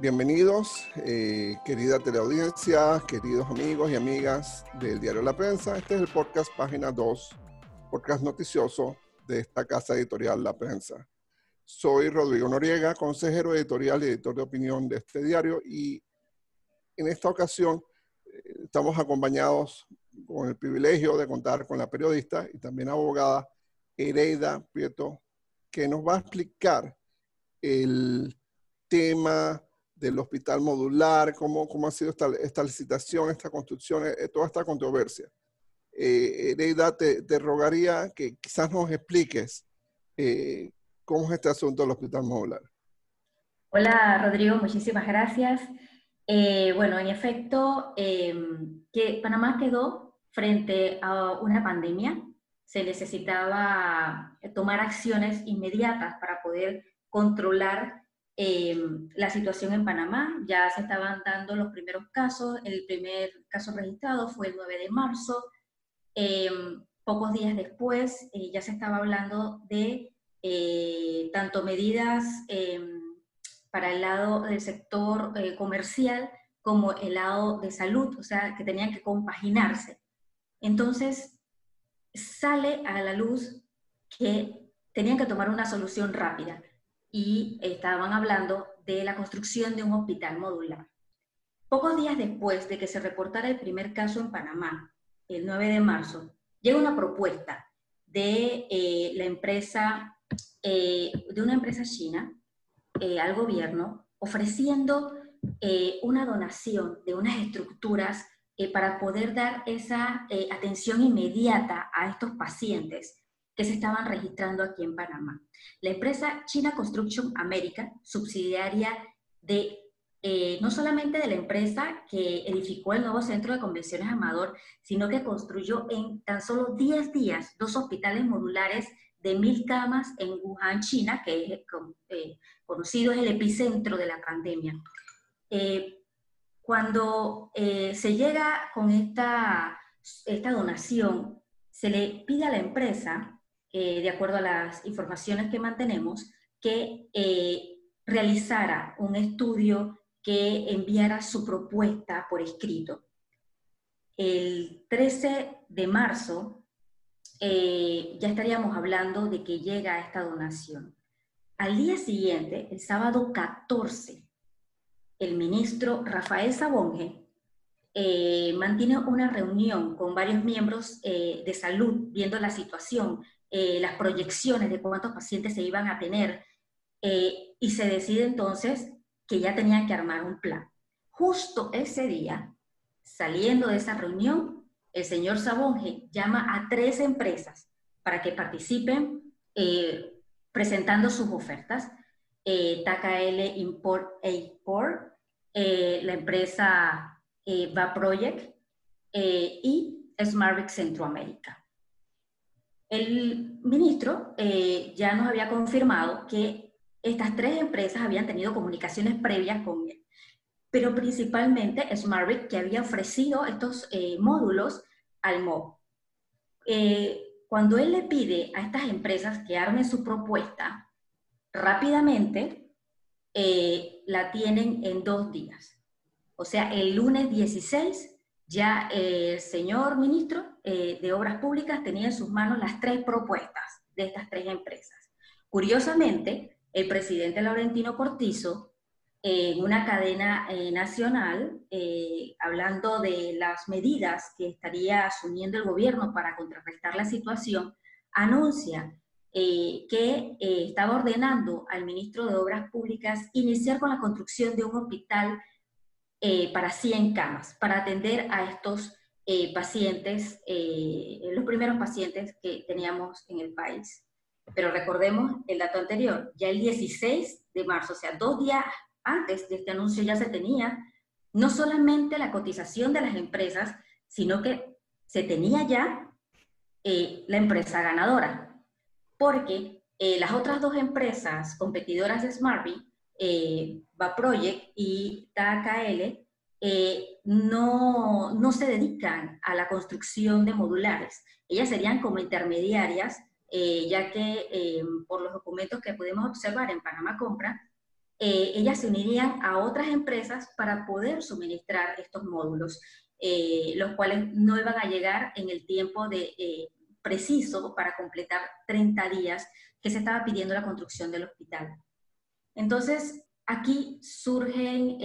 Bienvenidos, eh, querida teleaudiencia, queridos amigos y amigas del diario La Prensa. Este es el podcast Página 2, podcast noticioso de esta casa editorial La Prensa. Soy Rodrigo Noriega, consejero editorial y editor de opinión de este diario y en esta ocasión eh, estamos acompañados con el privilegio de contar con la periodista y también abogada Ereida Prieto, que nos va a explicar el tema del hospital modular, cómo, cómo ha sido esta, esta licitación, esta construcción, eh, toda esta controversia. Eh, te, te, rogaría que quizás nos expliques eh, cómo es este asunto del hospital modular. Hola Rodrigo, muchísimas gracias. Eh, bueno, en efecto, em, que Panamá quedó frente a una pandemia, se necesitaba tomar acciones inmediatas para poder controlar Em, la situación en Panamá. Ya se estaban dando los primeros casos. El primer caso registrado fue el 9 de marzo. Em, pocos días después eh, ya se estaba hablando de eh, tanto medidas em, para el lado del sector eh, comercial como el lado de salud, o sea, que tenían que compaginarse. Entonces, sale a la luz que tenían que tomar una solución rápida y estaban hablando de la construcción de un hospital modular. Pocos días después de que se reportara el primer caso en Panamá, el 9 de marzo, llega una propuesta de eh, la empresa, eh, de una empresa china eh, al gobierno ofreciendo una donación de unas estructuras para poder dar esa atención inmediata a estos pacientes que se estaban registrando aquí en Panamá. La empresa China Construction America, subsidiaria de eh, no solamente de la empresa que edificó el nuevo centro de convenciones Amador, sino que construyó en tan solo 10 días dos hospitales modulares de mil camas en Wuhan, China, que es eh, conocido es el epicentro de la pandemia. Eh, cuando se llega con esta, esta donación, se le pide a la empresa eh, de acuerdo a las informaciones que mantenemos, que eh, realizara un estudio que enviara su propuesta por escrito. El 13 de marzo eh, ya estaríamos hablando de que llega esta donación. Al día siguiente, el sábado 14, el ministro Rafael Sabonge mantiene una reunión con varios miembros de salud viendo la situación eh, las proyecciones de cuántos pacientes se iban a tener eh, y se decide entonces que ya tenían que armar un plan. Justo ese día, saliendo de esa reunión, el señor Sabonge llama a tres empresas para que participen eh, presentando sus ofertas. TKL Import Export, la empresa Va Project y Smartvic Centroamérica. El ministro eh, ya nos había confirmado que estas tres empresas habían tenido comunicaciones previas con él, pero principalmente SmartBic, que había ofrecido estos eh, módulos al MOB. Eh, cuando él le pide a estas empresas que armen su propuesta, rápidamente la tienen en dos días. O sea, el lunes 16 ya el señor ministro eh, de Obras Públicas tenía en sus manos las tres propuestas de estas tres empresas. Curiosamente, el presidente Laurentino Cortizo, en una cadena eh, nacional, eh, hablando de las medidas que estaría asumiendo el gobierno para contrarrestar la situación, anuncia que estaba ordenando al ministro de Obras Públicas iniciar con la construcción de un hospital para 100 camas, para atender a estos eh, pacientes, eh, los primeros pacientes que teníamos en el país. Pero recordemos el dato anterior, ya el 16 de marzo, o sea, dos días antes de este anuncio ya se tenía no solamente la cotización de las empresas, sino que se tenía ya eh, la empresa ganadora, porque las otras dos empresas competidoras de SmartBee, eh, Project y TKL, eh, no, no, se dedican a la construcción de modulares. Ellas serían como intermediarias, eh, ya que eh, por los documentos que pudimos observar en Panamá Compra, ellas se unirían a otras empresas para poder suministrar estos módulos, los cuales no iban a llegar en el tiempo de, preciso para completar 30 días que se estaba pidiendo la construcción del hospital. Entonces, aquí surgen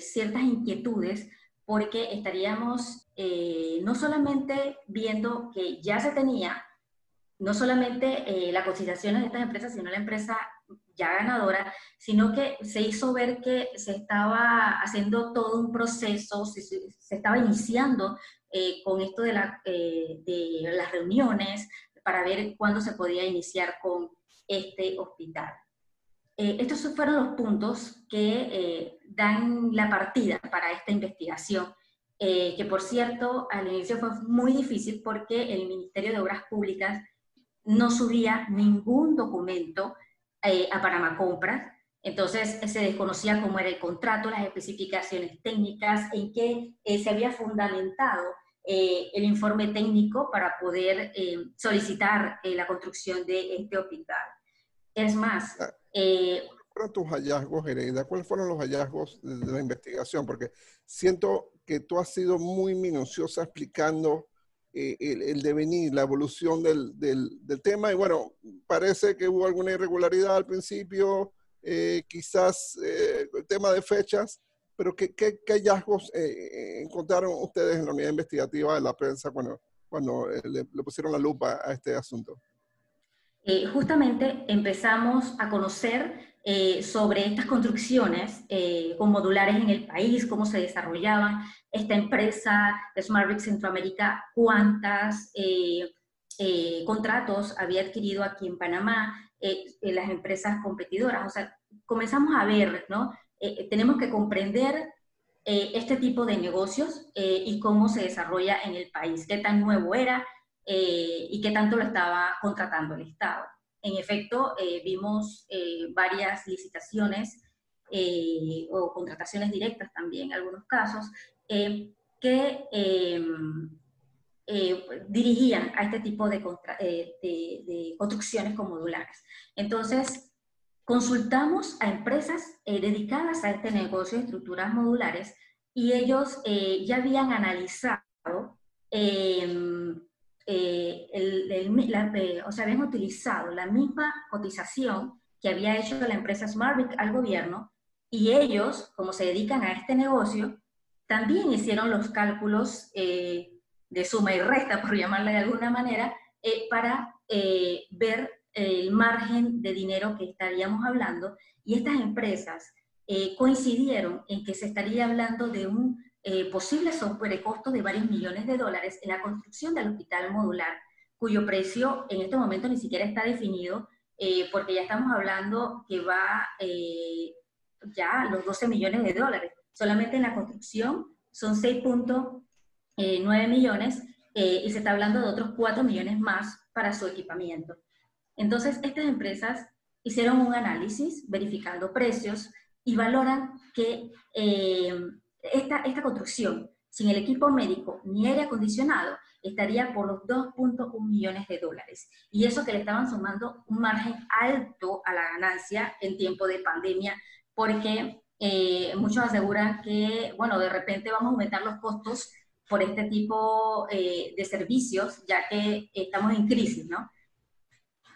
ciertas inquietudes porque estaríamos eh, no solamente viendo que ya se tenía, no solamente eh, las cotizaciones de estas empresas, sino la empresa ya ganadora, sino que se hizo ver que se estaba haciendo todo un proceso, se, estaba iniciando eh, con esto de las reuniones para ver cuándo se podía iniciar con este hospital. Eh, estos fueron los puntos que eh, dan la partida para esta investigación, eh, que por cierto al inicio fue muy difícil porque el Ministerio de Obras Públicas no subía ningún documento a Panamá Compras, entonces se desconocía cómo era el contrato, las especificaciones técnicas, en qué se había fundamentado el informe técnico para poder solicitar la construcción de este hospital. Es más, ah, eh, ¿Cuáles fueron tus hallazgos, Hereda? ¿Cuáles fueron los hallazgos de, la investigación? Porque siento que tú has sido muy minuciosa explicando eh, el, devenir, la evolución del, tema. Y bueno, parece que hubo alguna irregularidad al principio, eh, quizás el tema de fechas, pero ¿qué, hallazgos encontraron ustedes en la unidad investigativa de la prensa cuando, cuando le pusieron la lupa a este asunto? Eh, justamente empezamos a conocer eh, sobre estas construcciones eh, con modulares en el país, cómo se desarrollaban. Esta empresa, SmartBrick Centroamérica, cuántas contratos había adquirido aquí en Panamá, las empresas competidoras. O sea, comenzamos a ver, ¿no? tenemos que comprender este tipo de negocios y cómo se desarrolla en el país, qué tan nuevo era, eh, y qué tanto lo estaba contratando el Estado. En efecto, eh, vimos eh, varias licitaciones o contrataciones directas también, en algunos casos, que em, dirigían a este tipo de, de, construcciones con modulares. Entonces, consultamos a empresas dedicadas a este negocio de estructuras modulares y ellos ya habían analizado eh, eh, o sea, habían utilizado la misma cotización que había hecho la empresa SmartBic al gobierno y ellos, como se dedican a este negocio, también hicieron los cálculos eh, de suma y resta, por llamarla de alguna manera, para ver el margen de dinero que estaríamos hablando. Y estas empresas coincidieron en que se estaría hablando de un eh, posible sobrecosto de varios millones de dólares en la construcción del hospital modular, cuyo precio en este momento ni siquiera está definido, eh, porque ya estamos hablando que va eh, ya los 12 millones de dólares. Solamente en la construcción son 6.9 eh, millones y se está hablando de otros 4 millones más para su equipamiento. Entonces, estas empresas hicieron un análisis verificando precios y valoran que esta, esta construcción, sin el equipo médico ni aire acondicionado, estaría por los 2.1 millones de dólares. Y eso que le estaban sumando un margen alto a la ganancia en tiempo de pandemia, porque eh, muchos aseguran que, bueno, de repente vamos a aumentar los costos por este tipo eh, de servicios, ya que estamos en crisis, ¿no?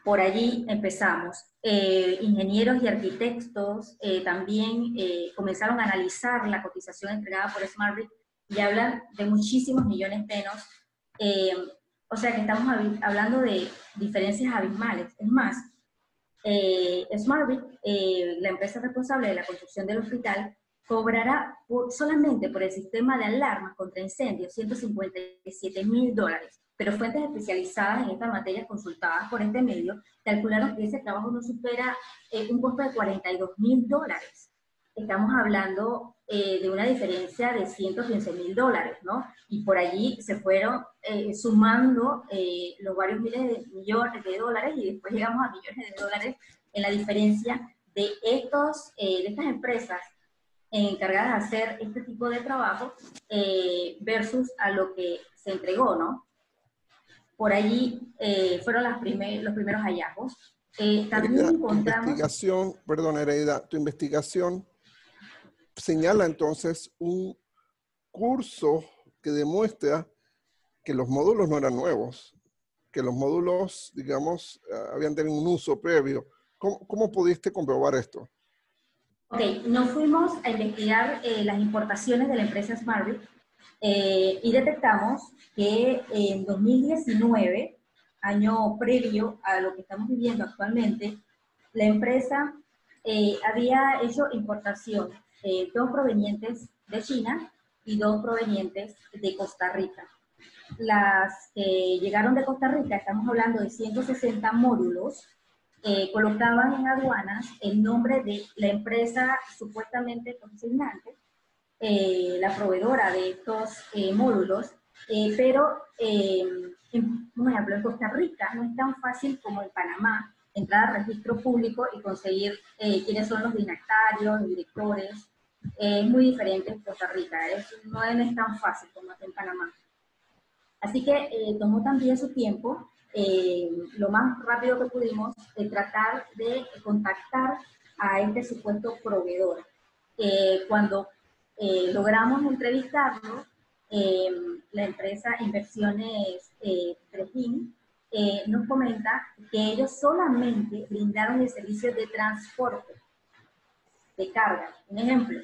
Por allí empezamos. Eh, ingenieros y arquitectos eh, también eh, comenzaron a analizar la cotización entregada por SmartBrick y hablan de muchísimos millones menos. o sea que estamos hablando de diferencias abismales. Es más, SmartBrick, la empresa responsable de la construcción del hospital, cobrará solamente por el sistema de alarmas contra incendios 157 mil dólares pero fuentes especializadas en esta materia consultadas por este medio calcularon que ese trabajo no supera eh, un costo de 42 mil dólares. Estamos hablando eh, de una diferencia de 115 mil dólares, ¿no? Y por allí se fueron eh, sumando los varios miles de millones de dólares y después llegamos a millones de dólares en la diferencia de, estos, de estas empresas encargadas de hacer este tipo de trabajo versus a lo que se entregó, ¿no? Por allí eh, fueron las los primeros hallazgos. también encontramos... Tu investigación, perdón, Hereda, tu investigación señala entonces un curso que demuestra que los módulos no eran nuevos, que los módulos, digamos, habían tenido un uso previo. ¿Cómo, pudiste comprobar esto? Ok, nos fuimos a investigar eh, las importaciones de la empresa Smartbit eh, y detectamos que en 2019, año previo a lo que estamos viviendo actualmente, la empresa eh, había hecho importación, dos provenientes de China y dos provenientes de Costa Rica. Las que llegaron de Costa Rica, estamos hablando de 160 módulos, eh, colocaban en aduanas el nombre de la empresa supuestamente consignante, eh, la proveedora de estos eh, módulos, pero, por ejemplo, en Costa Rica no es tan fácil como en Panamá entrar al registro público y conseguir quiénes son los dignatarios, directores. es muy diferente en Costa Rica, no es tan fácil como en Panamá. Así que tomó también su tiempo eh, lo más rápido que pudimos, eh, tratar de contactar a este supuesto proveedor. Eh, logramos entrevistarlo, la empresa Inversiones eh, nos comenta que ellos solamente brindaron el servicio de transporte, de carga. Un ejemplo,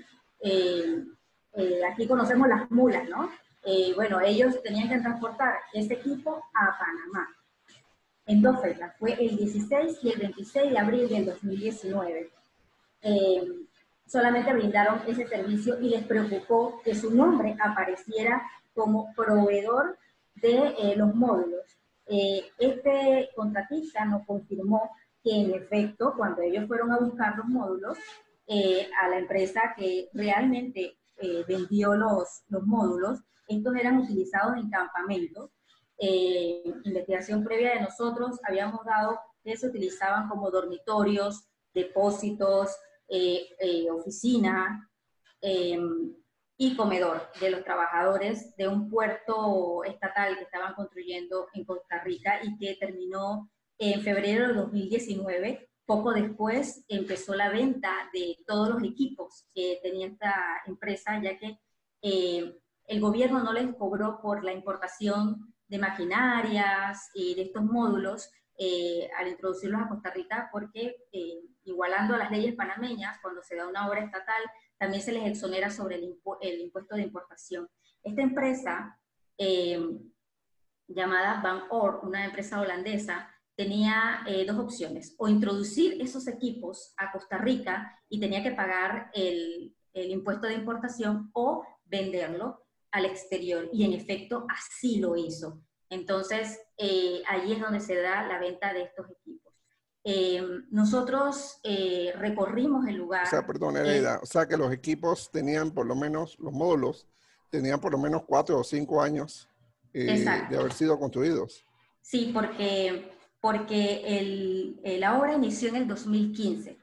aquí conocemos las mulas, ¿no? bueno, ellos tenían que transportar ese equipo a Panamá en dos fechas, fue el 16 y el 26 de abril del 2019. Eh, solamente brindaron ese servicio y les preocupó que su nombre apareciera como proveedor de eh, los módulos. Eh, este contratista nos confirmó que en efecto, cuando ellos fueron a buscar los módulos, a la empresa que realmente vendió los, los módulos, estos eran utilizados en campamentos eh, investigación previa de nosotros, habíamos dado que se utilizaban como dormitorios, depósitos, eh, eh, oficina em, y comedor de los trabajadores de un puerto estatal que estaban construyendo en Costa Rica y que terminó en febrero de 2019. Poco después empezó la venta de todos los equipos que tenía esta empresa, ya que el gobierno no les cobró por la importación de maquinarias y de estos módulos eh, al introducirlos a Costa Rica, porque eh, igualando a las leyes panameñas, cuando se da una obra estatal, también se les exonera sobre el, impuesto de importación. Esta empresa, eh, llamada Van Or, una empresa holandesa, tenía dos opciones, o introducir esos equipos a Costa Rica y tenía que pagar el, el impuesto de importación o venderlo al exterior y en efecto así lo hizo. Entonces, eh, ahí es donde se da la venta de estos equipos. Eh, nosotros eh, recorrimos el lugar. O sea, perdón, Hereda, o sea que los equipos tenían por lo menos, los módulos, tenían por lo menos cuatro o cinco años de haber sido construidos. Sí, porque, porque el, la obra inició en el 2015,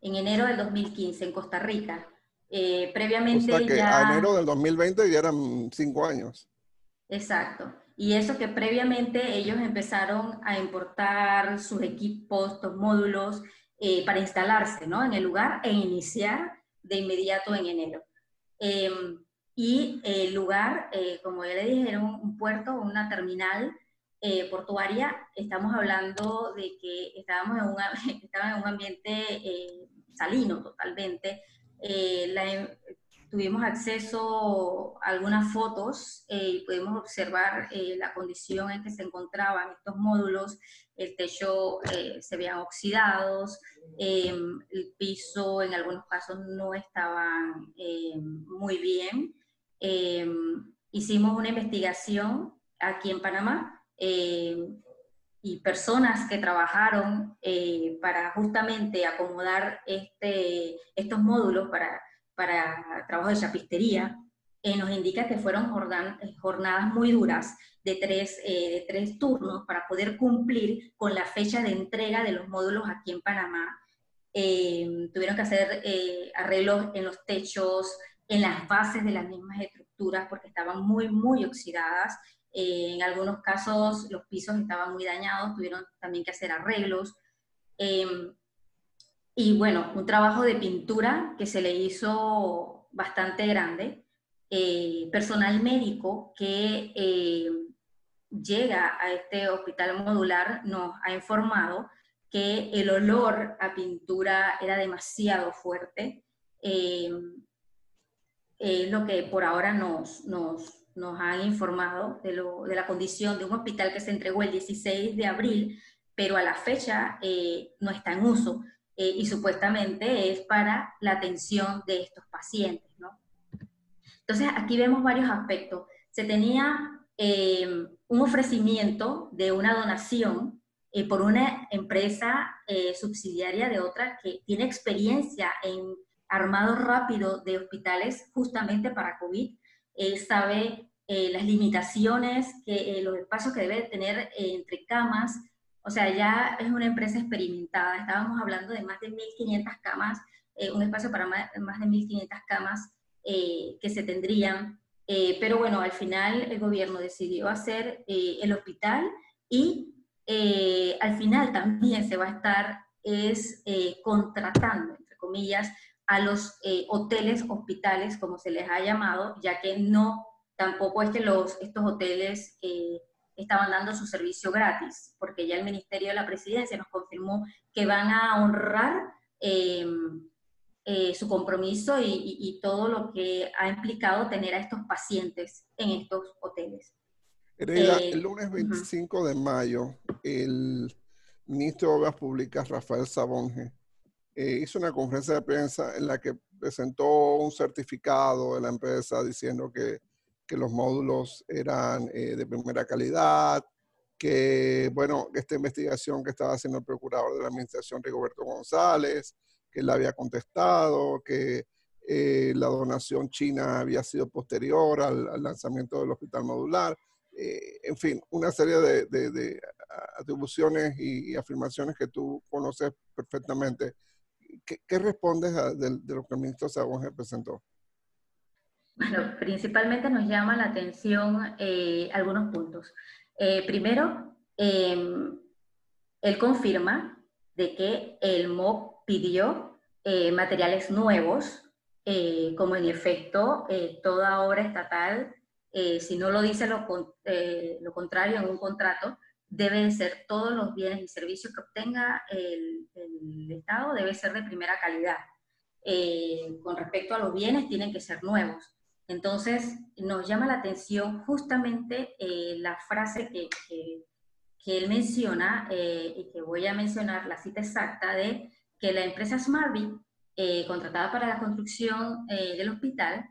en enero del 2015, en Costa Rica. Eh, previamente o sea que a enero del 2020 ya eran cinco años. Exacto. Y eso que previamente ellos empezaron a importar sus equipos, estos módulos, eh, para instalarse ¿no? en el lugar e iniciar de inmediato en enero. Em, y el lugar, eh, como ya le dije, era un, puerto, una terminal portuaria. Estamos hablando de que estábamos en un, en un ambiente salino totalmente, eh, la, tuvimos acceso a algunas fotos eh, y pudimos observar eh, la condición en que se encontraban estos módulos. El techo se veían oxidados, em, el piso en algunos casos no estaban muy bien. Em, hicimos una investigación aquí en Panamá em, y personas que trabajaron eh, para justamente acomodar este, estos módulos para, para trabajo de chapistería, eh, nos indica que fueron jornadas muy duras de tres, eh, de tres turnos para poder cumplir con la fecha de entrega de los módulos aquí en Panamá. tuvieron que hacer arreglos en los techos, en las bases de las mismas estructuras porque estaban muy, muy oxidadas en algunos casos los pisos estaban muy dañados, tuvieron también que hacer arreglos. Y bueno, un trabajo de pintura que se le hizo bastante grande. Eh, personal médico que eh, llega a este hospital modular nos ha informado que el olor a pintura era demasiado fuerte. Eh, es lo que por ahora nos, nos, nos han informado de, lo, de, la condición de un hospital que se entregó el 16 de abril, pero a la fecha eh, no está en uso eh, y supuestamente es para la atención de estos pacientes. ¿no? Entonces, aquí vemos varios aspectos. Se tenía eh, un ofrecimiento de una donación por una empresa subsidiaria de otra que tiene experiencia en armado rápido de hospitales justamente para COVID. Él sabe eh, las limitaciones, que, eh, los espacios que debe tener eh, entre camas. O sea, ya es una empresa experimentada. Estábamos hablando de más de 1.500 camas, un espacio para más, de 1.500 camas que se tendrían. pero bueno, al final el gobierno decidió hacer el hospital y al final también se va a estar es contratando, entre comillas, a los eh, hoteles, hospitales, como se les ha llamado, ya que no, tampoco es que los, estos hoteles eh, estaban dando su servicio gratis, porque ya el Ministerio de la Presidencia nos confirmó que van a honrar em, eh, su compromiso y, todo lo que ha implicado tener a estos pacientes en estos hoteles. el lunes 25 de mayo, el ministro de Obras Públicas, Rafael Sabonge, eh, hizo una conferencia de prensa en la que presentó un certificado de la empresa diciendo que, que los módulos eran eh, de primera calidad, que, bueno, esta investigación que estaba haciendo el procurador de la administración, Rigoberto González, que él había contestado, que eh, la donación china había sido posterior al, lanzamiento del hospital modular. en fin, una serie de, atribuciones y, afirmaciones que tú conoces perfectamente ¿qué, respondes de, lo que el ministro Sabonge presentó? Bueno, principalmente nos llama la atención eh, algunos puntos. Eh, primero, em, él confirma de que el MOP pidió eh, materiales nuevos, como en efecto toda obra estatal, si no lo dice lo, contrario en un contrato, deben ser todos los bienes y servicios que obtenga el, Estado, debe ser de primera calidad. Eh, con respecto a los bienes, tienen que ser nuevos. Entonces, nos llama la atención justamente eh, la frase que, que, él menciona, eh, y que voy a mencionar la cita exacta de que la empresa Smartbit, contratada para la construcción del hospital,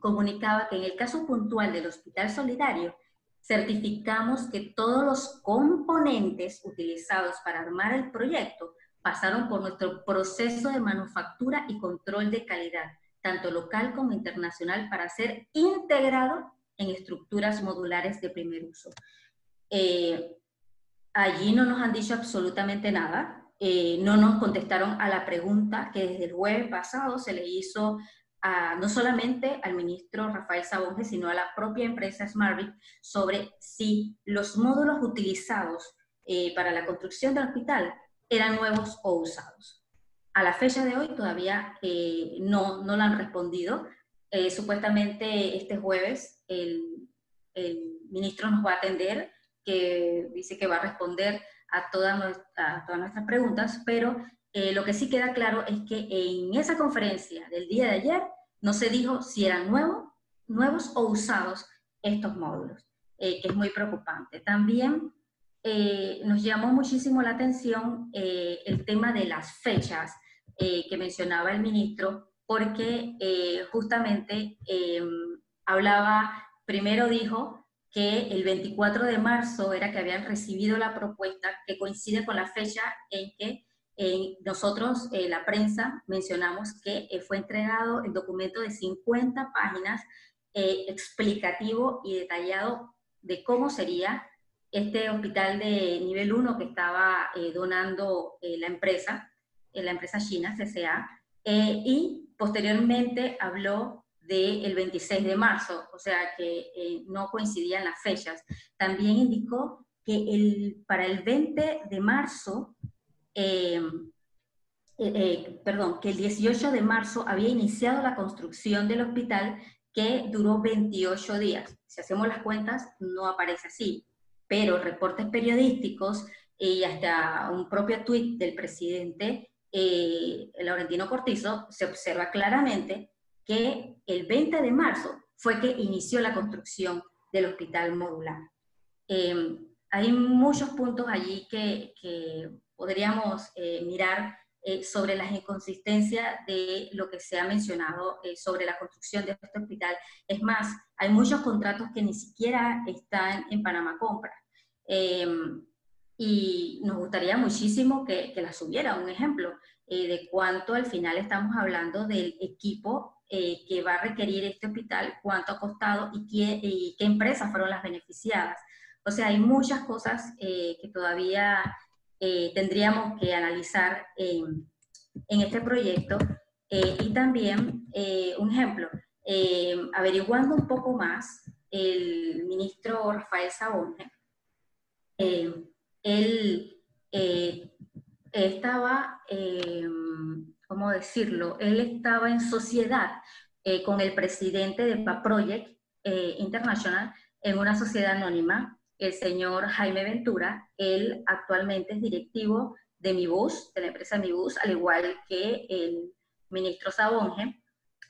comunicaba que en el caso puntual del Hospital Solidario, certificamos que todos los componentes utilizados para armar el proyecto pasaron por nuestro proceso de manufactura y control de calidad, tanto local como internacional, para ser integrado en estructuras modulares de primer uso. Eh, allí no nos han dicho absolutamente nada, eh, no nos contestaron a la pregunta que desde el jueves pasado se le hizo no solamente al ministro Rafael Sabonge, sino a la propia empresa Smartbit sobre si los módulos utilizados eh, para la construcción del hospital eran nuevos o usados. A la fecha de hoy todavía eh, no, no lo han respondido. Eh, supuestamente este jueves el, el, ministro nos va a atender, que dice que va a responder a, todas nuestras preguntas, pero lo que sí queda claro es que en esa conferencia del día de ayer no se dijo si eran nuevos, nuevos o usados estos módulos, eh, que es muy preocupante. También eh, nos llamó muchísimo la atención eh, el tema de las fechas que mencionaba el ministro, porque justamente em, hablaba, primero dijo que el 24 de marzo era que habían recibido la propuesta que coincide con la fecha en que nosotros, eh, la prensa, mencionamos que eh, fue entregado el documento de 50 páginas eh, explicativo y detallado de cómo sería este hospital de nivel 1 que estaba donando la empresa, la empresa china, CCA, y posteriormente habló del 26 de marzo, o sea que no coincidían las fechas. También indicó que el, para el 20 de marzo eh, eh, perdón, que el 18 de marzo había iniciado la construcción del hospital que duró 28 días. Si hacemos las cuentas, no aparece así, pero reportes periodísticos y hasta un propio tuit del presidente eh, Laurentino Cortizo, se observa claramente que el 20 de marzo fue que inició la construcción del hospital modular. Em, hay muchos puntos allí que, podríamos eh, mirar eh, sobre las inconsistencias de lo que se ha mencionado eh, sobre la construcción de este hospital. Es más, hay muchos contratos que ni siquiera están en Panamá Compra. Y nos gustaría muchísimo que, que las hubiera, un ejemplo de cuánto al final estamos hablando del equipo que va a requerir este hospital, cuánto ha costado y qué, y qué empresas fueron las beneficiadas. O sea, hay muchas cosas que todavía eh, tendríamos que analizar en, este proyecto. Eh, y también, eh, un ejemplo, averiguando un poco más, el ministro Rafael Sabone, él estaba, ¿cómo decirlo? Él estaba en sociedad con el presidente de Project International en una sociedad anónima el señor Jaime Ventura. Él actualmente es directivo de Mi Bus, de la empresa Mi Bus, al igual que el ministro Sabonge.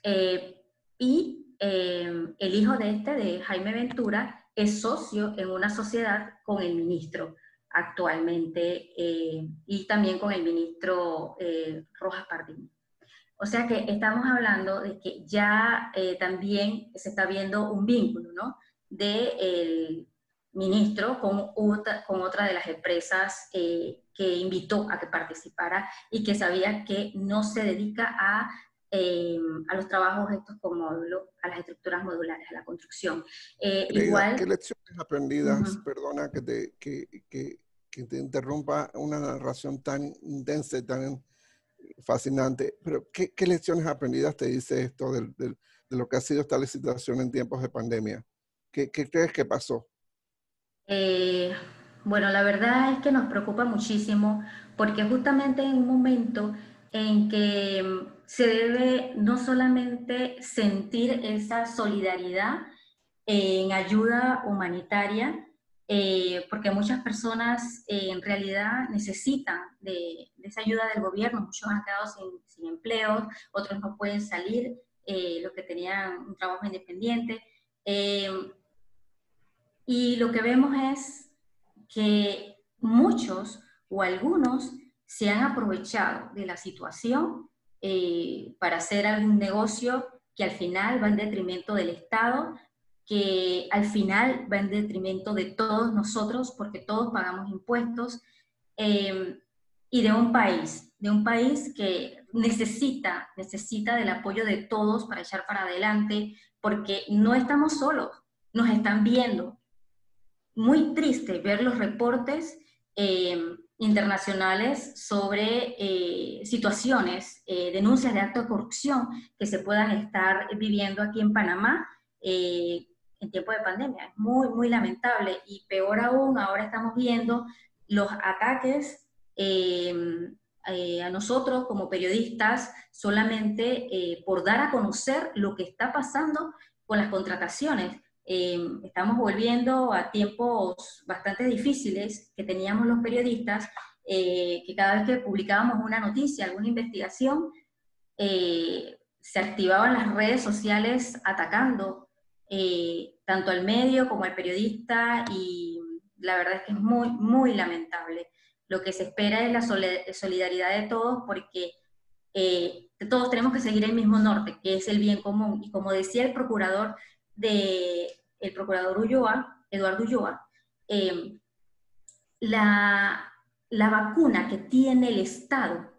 Eh, y eh, el hijo de este, de Jaime Ventura, es socio en una sociedad con el ministro actualmente eh, y también con el ministro Rojas Pardín. O sea que estamos hablando de que ya también se está viendo un vínculo, ¿no? De el, ministro con otra, con otra de las empresas eh, que invitó a que participara y que sabía que no se dedica a, eh, a los trabajos estos con módulo, a las estructuras modulares, a la construcción. Eh, igual, ¿Qué lecciones aprendidas, perdona que te, que, que, que te interrumpa una narración tan intensa y tan fascinante, pero ¿qué, qué lecciones aprendidas te dice esto de lo que ha sido esta licitación en tiempos de pandemia? ¿Qué, qué crees que pasó? Eh, bueno, la verdad es que nos preocupa muchísimo porque justamente en un momento en que mm, se debe no solamente sentir esa solidaridad en ayuda humanitaria, eh, porque muchas personas eh, en realidad necesitan de, esa ayuda del gobierno, muchos han quedado sin, empleo, otros no pueden salir, los que tenían un trabajo independiente. Y lo que vemos es que muchos o algunos se han aprovechado de la situación eh, para hacer algún negocio que al final va en detrimento del Estado, que al final va en detrimento de todos nosotros, porque todos pagamos impuestos, eh, y de un país, de un país que necesita, necesita del apoyo de todos para echar para adelante, porque no estamos solos, nos están viendo, muy triste ver los reportes eh, internacionales sobre eh, situaciones, denuncias de actos de corrupción que se puedan estar viviendo aquí en Panamá en tiempo de pandemia. Es muy, muy lamentable y peor aún, ahora estamos viendo los ataques a nosotros como periodistas solamente por dar a conocer lo que está pasando con las contrataciones Em, estamos volviendo a tiempos bastante difíciles que teníamos los periodistas, eh, que cada vez que publicábamos una noticia, alguna investigación, eh, se activaban las redes sociales atacando eh, tanto al medio como al periodista y la verdad es que es muy, muy lamentable. Lo que se espera es la solidaridad de todos porque todos tenemos que seguir el mismo norte, que es el bien común. Y como decía el procurador de el procurador Ulloa, Eduardo Ulloa, em, la, la vacuna que tiene el Estado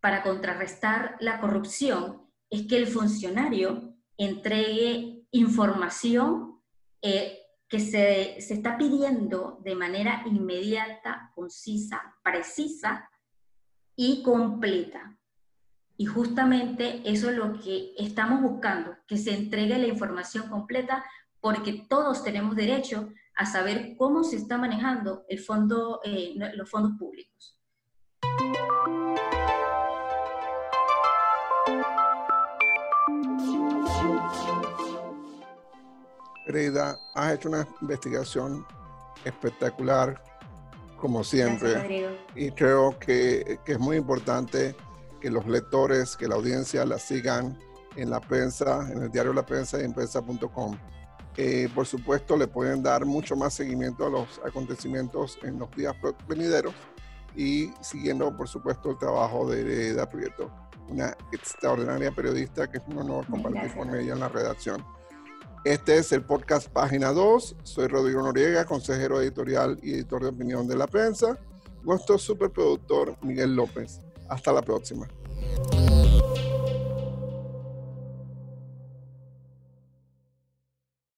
para contrarrestar la corrupción es que el funcionario entregue información eh, que se, se, está pidiendo de manera inmediata, concisa, precisa y completa. Y justamente eso es lo que estamos buscando, que se entregue la información completa porque todos tenemos derecho a saber cómo se está manejando el fondo, eh, los fondos públicos. Querida, has hecho una investigación espectacular, como siempre, y creo que, que, es muy importante que los lectores, que la audiencia la sigan en la prensa, en el diario La Prensa y en prensa.com. Eh, por supuesto, le pueden dar mucho más seguimiento a los acontecimientos en los días venideros y siguiendo, por supuesto, el trabajo de Hereda Prieto, una extraordinaria periodista que es un honor compartir con ella en la redacción. Este es el podcast Página 2. Soy Rodrigo Noriega, consejero editorial y editor de opinión de la prensa. Nuestro superproductor Miguel López. Hasta la próxima.